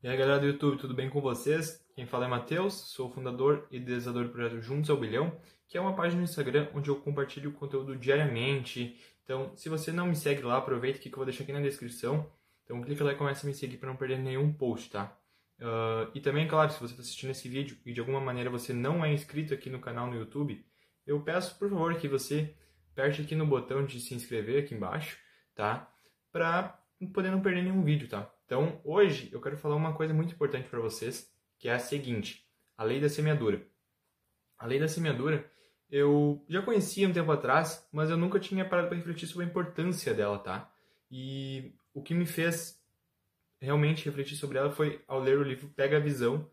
E aí galera do YouTube, tudo bem com vocês? Quem fala é Matheus, sou fundador e idealizador do projeto Juntos ao Bilhão, que é uma página no Instagram onde eu compartilho conteúdo diariamente. Então, se você não me segue lá, aproveita que eu vou deixar aqui na descrição. Então, clica lá e começa a me seguir para não perder nenhum post, tá? Uh, e também, claro, se você está assistindo esse vídeo e de alguma maneira você não é inscrito aqui no canal no YouTube, eu peço, por favor, que você aperte aqui no botão de se inscrever aqui embaixo, tá? Para poder não perder nenhum vídeo, tá? Então, hoje eu quero falar uma coisa muito importante para vocês, que é a seguinte: a lei da semeadura. A lei da semeadura eu já conhecia um tempo atrás, mas eu nunca tinha parado para refletir sobre a importância dela, tá? E o que me fez realmente refletir sobre ela foi ao ler o livro Pega a Visão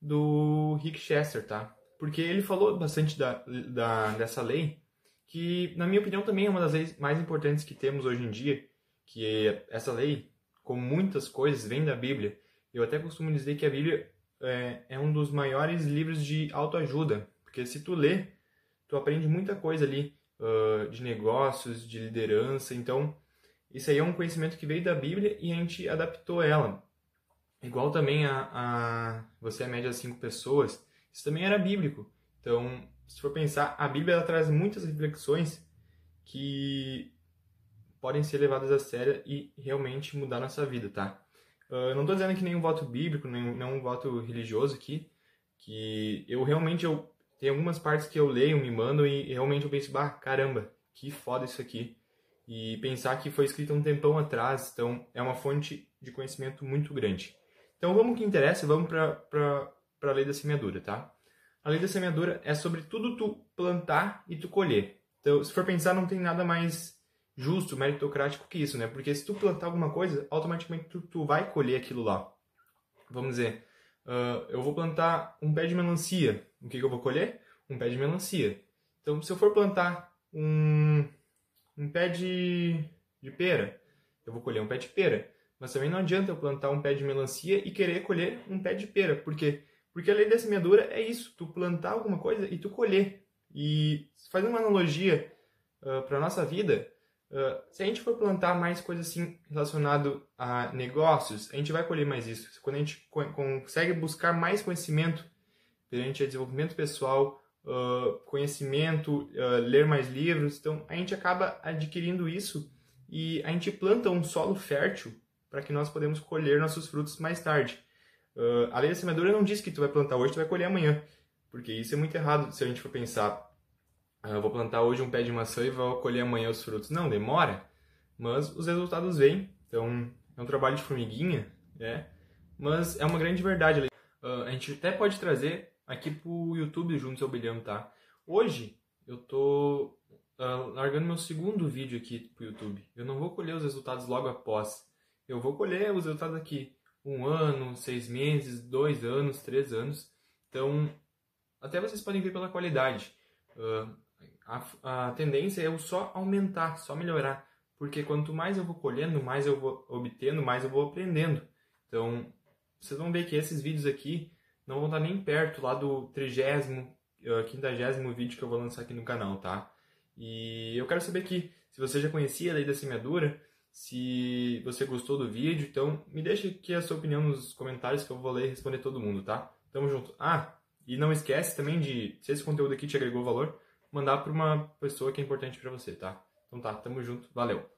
do Rick Chester, tá? Porque ele falou bastante da, da, dessa lei, que na minha opinião também é uma das leis mais importantes que temos hoje em dia, que é essa lei como muitas coisas, vem da Bíblia. Eu até costumo dizer que a Bíblia é, é um dos maiores livros de autoajuda, porque se tu lê, tu aprende muita coisa ali uh, de negócios, de liderança. Então, isso aí é um conhecimento que veio da Bíblia e a gente adaptou ela. Igual também a, a você é média cinco pessoas, isso também era bíblico. Então, se for pensar, a Bíblia traz muitas reflexões que podem ser levadas a sério e realmente mudar nossa vida, tá? Uh, não estou dizendo que nenhum voto bíblico, nenhum, nenhum voto religioso aqui, que eu realmente eu tem algumas partes que eu leio, me mandam e realmente eu penso, bah, caramba, que foda isso aqui. E pensar que foi escrito um tempão atrás, então é uma fonte de conhecimento muito grande. Então vamos que interessa, vamos para a lei da semeadura, tá? A lei da semeadura é sobre tudo tu plantar e tu colher. Então, se for pensar, não tem nada mais justo, meritocrático que isso, né? Porque se tu plantar alguma coisa, automaticamente tu, tu vai colher aquilo lá. Vamos dizer, uh, eu vou plantar um pé de melancia. O que, que eu vou colher? Um pé de melancia. Então, se eu for plantar um, um pé de, de pera, eu vou colher um pé de pera. Mas também não adianta eu plantar um pé de melancia e querer colher um pé de pera. Por quê? Porque a lei da semeadura é isso, tu plantar alguma coisa e tu colher. E fazendo uma analogia uh, para a nossa vida, Uh, se a gente for plantar mais coisas assim relacionado a negócios, a gente vai colher mais isso. Quando a gente co consegue buscar mais conhecimento perante a desenvolvimento pessoal, uh, conhecimento, uh, ler mais livros, então a gente acaba adquirindo isso e a gente planta um solo fértil para que nós podemos colher nossos frutos mais tarde. a lei da semeadura não diz que tu vai plantar hoje, tu vai colher amanhã, porque isso é muito errado se a gente for pensar ah, eu vou plantar hoje um pé de maçã e vou colher amanhã os frutos. Não, demora, mas os resultados vêm. Então, é um trabalho de formiguinha, né? Mas é uma grande verdade. Uh, a gente até pode trazer aqui pro YouTube Juntos ao Bilhão, tá? Hoje, eu tô uh, largando meu segundo vídeo aqui pro YouTube. Eu não vou colher os resultados logo após. Eu vou colher os resultados aqui um ano, seis meses, dois anos, três anos. Então, até vocês podem ver pela qualidade. Uh, a, a tendência é eu só aumentar, só melhorar. Porque quanto mais eu vou colhendo, mais eu vou obtendo, mais eu vou aprendendo. Então, vocês vão ver que esses vídeos aqui não vão estar nem perto lá do trigésimo, eh, quintagésimo vídeo que eu vou lançar aqui no canal, tá? E eu quero saber aqui se você já conhecia a lei da semeadura, se você gostou do vídeo, então me deixe aqui a sua opinião nos comentários que eu vou ler e responder todo mundo, tá? Tamo junto. Ah, e não esquece também de, se esse conteúdo aqui te agregou valor, mandar para uma pessoa que é importante para você, tá? Então tá, tamo junto, valeu!